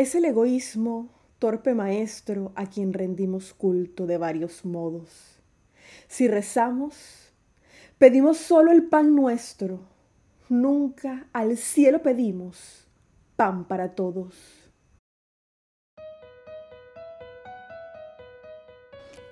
Es el egoísmo, torpe maestro, a quien rendimos culto de varios modos. Si rezamos, pedimos solo el pan nuestro, nunca al cielo pedimos pan para todos.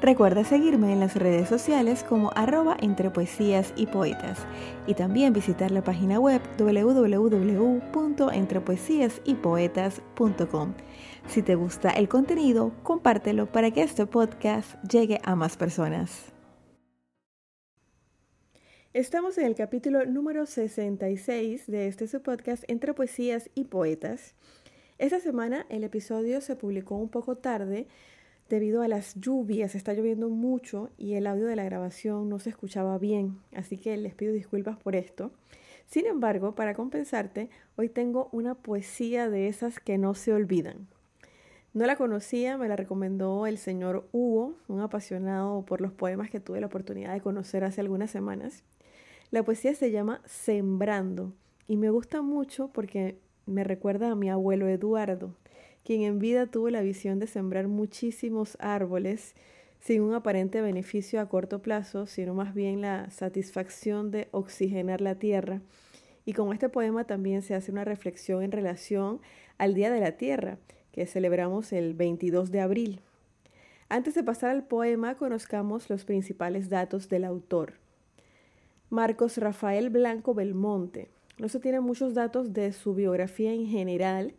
Recuerda seguirme en las redes sociales como arroba entre poesías y poetas y también visitar la página web www.entrepoesiasypoetas.com. Si te gusta el contenido, compártelo para que este podcast llegue a más personas. Estamos en el capítulo número 66 de este su podcast Entre Poesías y Poetas. Esta semana el episodio se publicó un poco tarde debido a las lluvias, está lloviendo mucho y el audio de la grabación no se escuchaba bien, así que les pido disculpas por esto. Sin embargo, para compensarte, hoy tengo una poesía de esas que no se olvidan. No la conocía, me la recomendó el señor Hugo, un apasionado por los poemas que tuve la oportunidad de conocer hace algunas semanas. La poesía se llama Sembrando y me gusta mucho porque me recuerda a mi abuelo Eduardo, quien en vida tuvo la visión de sembrar muchísimos árboles sin un aparente beneficio a corto plazo, sino más bien la satisfacción de oxigenar la tierra. Y con este poema también se hace una reflexión en relación al Día de la Tierra, que celebramos el 22 de abril. Antes de pasar al poema, conozcamos los principales datos del autor. Marcos Rafael Blanco Belmonte. No se tienen muchos datos de su biografía en general,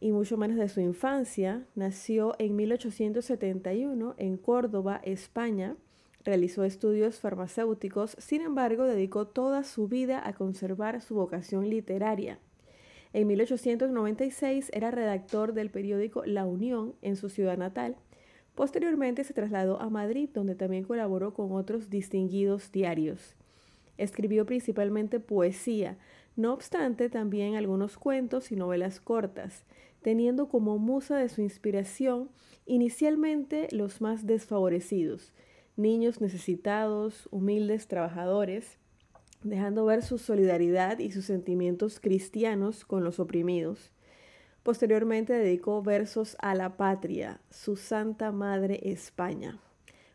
y mucho menos de su infancia, nació en 1871 en Córdoba, España. Realizó estudios farmacéuticos, sin embargo, dedicó toda su vida a conservar su vocación literaria. En 1896 era redactor del periódico La Unión en su ciudad natal. Posteriormente se trasladó a Madrid, donde también colaboró con otros distinguidos diarios. Escribió principalmente poesía, no obstante también algunos cuentos y novelas cortas teniendo como musa de su inspiración inicialmente los más desfavorecidos, niños necesitados, humildes trabajadores, dejando ver su solidaridad y sus sentimientos cristianos con los oprimidos. Posteriormente dedicó versos a la patria, su Santa Madre España.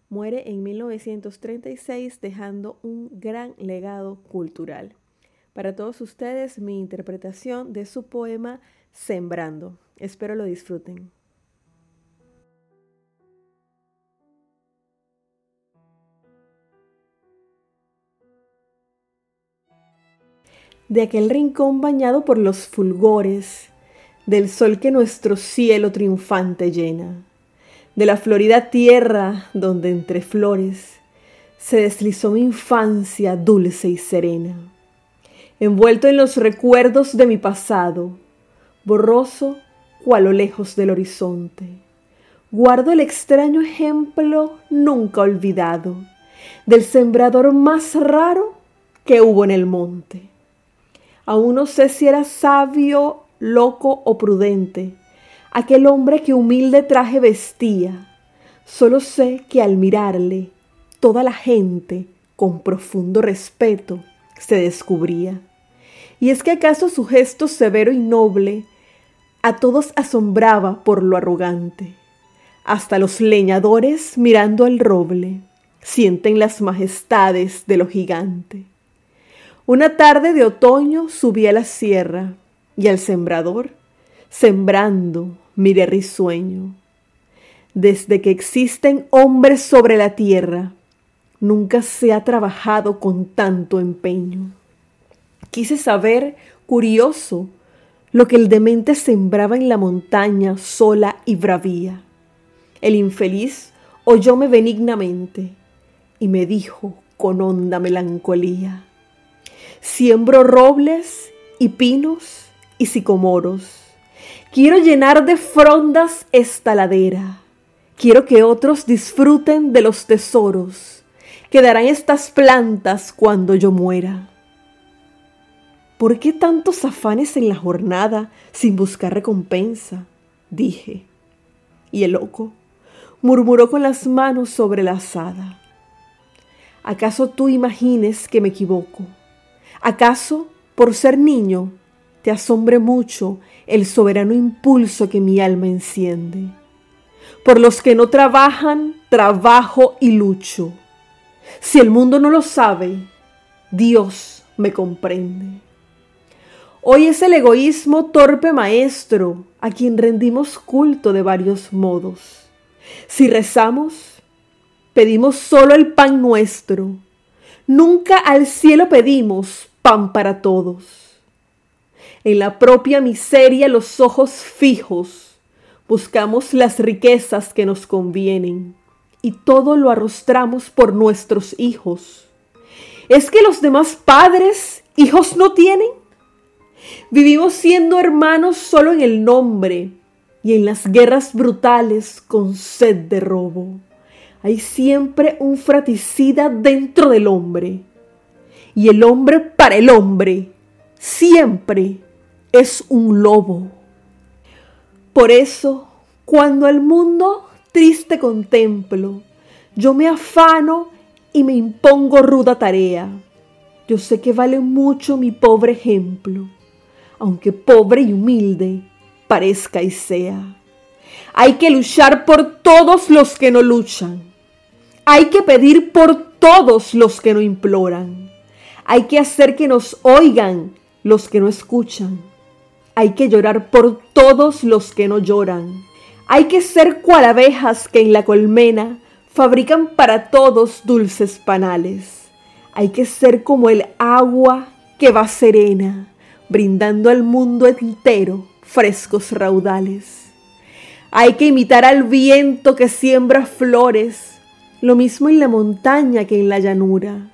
Muere en 1936 dejando un gran legado cultural. Para todos ustedes mi interpretación de su poema sembrando. Espero lo disfruten. De aquel rincón bañado por los fulgores del sol que nuestro cielo triunfante llena, de la florida tierra donde entre flores se deslizó mi infancia dulce y serena, envuelto en los recuerdos de mi pasado, borroso cual lo lejos del horizonte. Guardo el extraño ejemplo nunca olvidado del sembrador más raro que hubo en el monte. Aún no sé si era sabio, loco o prudente, aquel hombre que humilde traje vestía. Solo sé que al mirarle, toda la gente, con profundo respeto, se descubría. Y es que acaso su gesto severo y noble a todos asombraba por lo arrogante. Hasta los leñadores, mirando al roble, sienten las majestades de lo gigante. Una tarde de otoño subí a la sierra y al sembrador, sembrando, miré risueño. Desde que existen hombres sobre la tierra, nunca se ha trabajado con tanto empeño. Quise saber, curioso, lo que el demente sembraba en la montaña sola y bravía. El infeliz oyóme benignamente y me dijo con honda melancolía, siembro robles y pinos y sicomoros. Quiero llenar de frondas esta ladera. Quiero que otros disfruten de los tesoros que darán estas plantas cuando yo muera. ¿Por qué tantos afanes en la jornada sin buscar recompensa? dije. Y el loco murmuró con las manos sobre la asada. ¿Acaso tú imagines que me equivoco? ¿Acaso, por ser niño, te asombre mucho el soberano impulso que mi alma enciende? Por los que no trabajan, trabajo y lucho. Si el mundo no lo sabe, Dios me comprende. Hoy es el egoísmo torpe maestro a quien rendimos culto de varios modos. Si rezamos, pedimos solo el pan nuestro. Nunca al cielo pedimos pan para todos. En la propia miseria los ojos fijos, buscamos las riquezas que nos convienen y todo lo arrostramos por nuestros hijos. ¿Es que los demás padres hijos no tienen? Vivimos siendo hermanos solo en el nombre y en las guerras brutales con sed de robo. Hay siempre un fraticida dentro del hombre. Y el hombre para el hombre siempre es un lobo. Por eso, cuando el mundo triste contemplo, yo me afano y me impongo ruda tarea. Yo sé que vale mucho mi pobre ejemplo aunque pobre y humilde parezca y sea. Hay que luchar por todos los que no luchan. Hay que pedir por todos los que no imploran. Hay que hacer que nos oigan los que no escuchan. Hay que llorar por todos los que no lloran. Hay que ser cual abejas que en la colmena fabrican para todos dulces panales. Hay que ser como el agua que va serena brindando al mundo entero frescos raudales. Hay que imitar al viento que siembra flores, lo mismo en la montaña que en la llanura.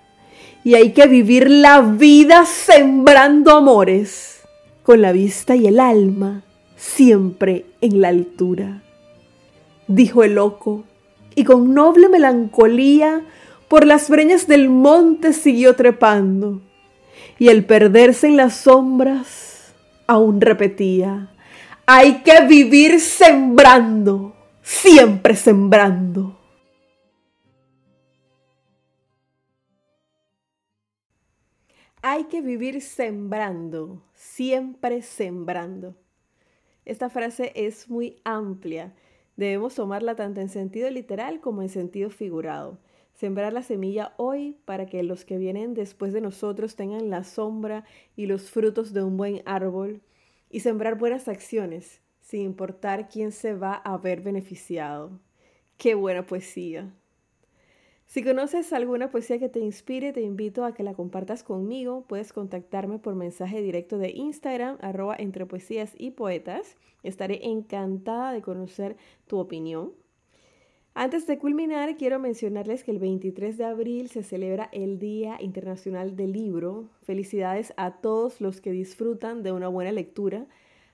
Y hay que vivir la vida sembrando amores, con la vista y el alma siempre en la altura. Dijo el loco, y con noble melancolía por las breñas del monte siguió trepando y el perderse en las sombras aún repetía, hay que vivir sembrando, siempre sembrando. Hay que vivir sembrando, siempre sembrando. Esta frase es muy amplia. Debemos tomarla tanto en sentido literal como en sentido figurado. Sembrar la semilla hoy para que los que vienen después de nosotros tengan la sombra y los frutos de un buen árbol. Y sembrar buenas acciones, sin importar quién se va a ver beneficiado. Qué buena poesía. Si conoces alguna poesía que te inspire, te invito a que la compartas conmigo. Puedes contactarme por mensaje directo de Instagram, arroba entre poesías y poetas. Estaré encantada de conocer tu opinión. Antes de culminar, quiero mencionarles que el 23 de abril se celebra el Día Internacional del Libro. Felicidades a todos los que disfrutan de una buena lectura,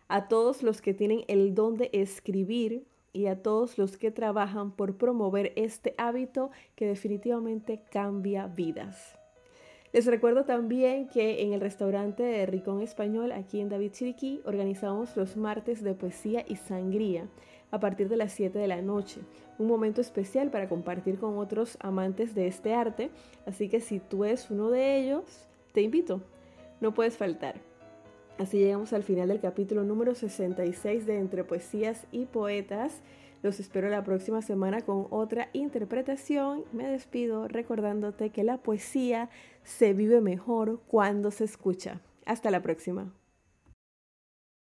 a todos los que tienen el don de escribir y a todos los que trabajan por promover este hábito que definitivamente cambia vidas. Les recuerdo también que en el restaurante de Ricón Español aquí en David Chiriquí organizamos los martes de poesía y sangría a partir de las 7 de la noche. Un momento especial para compartir con otros amantes de este arte, así que si tú eres uno de ellos, te invito, no puedes faltar. Así llegamos al final del capítulo número 66 de Entre Poesías y Poetas. Los espero la próxima semana con otra interpretación. Me despido recordándote que la poesía se vive mejor cuando se escucha. Hasta la próxima.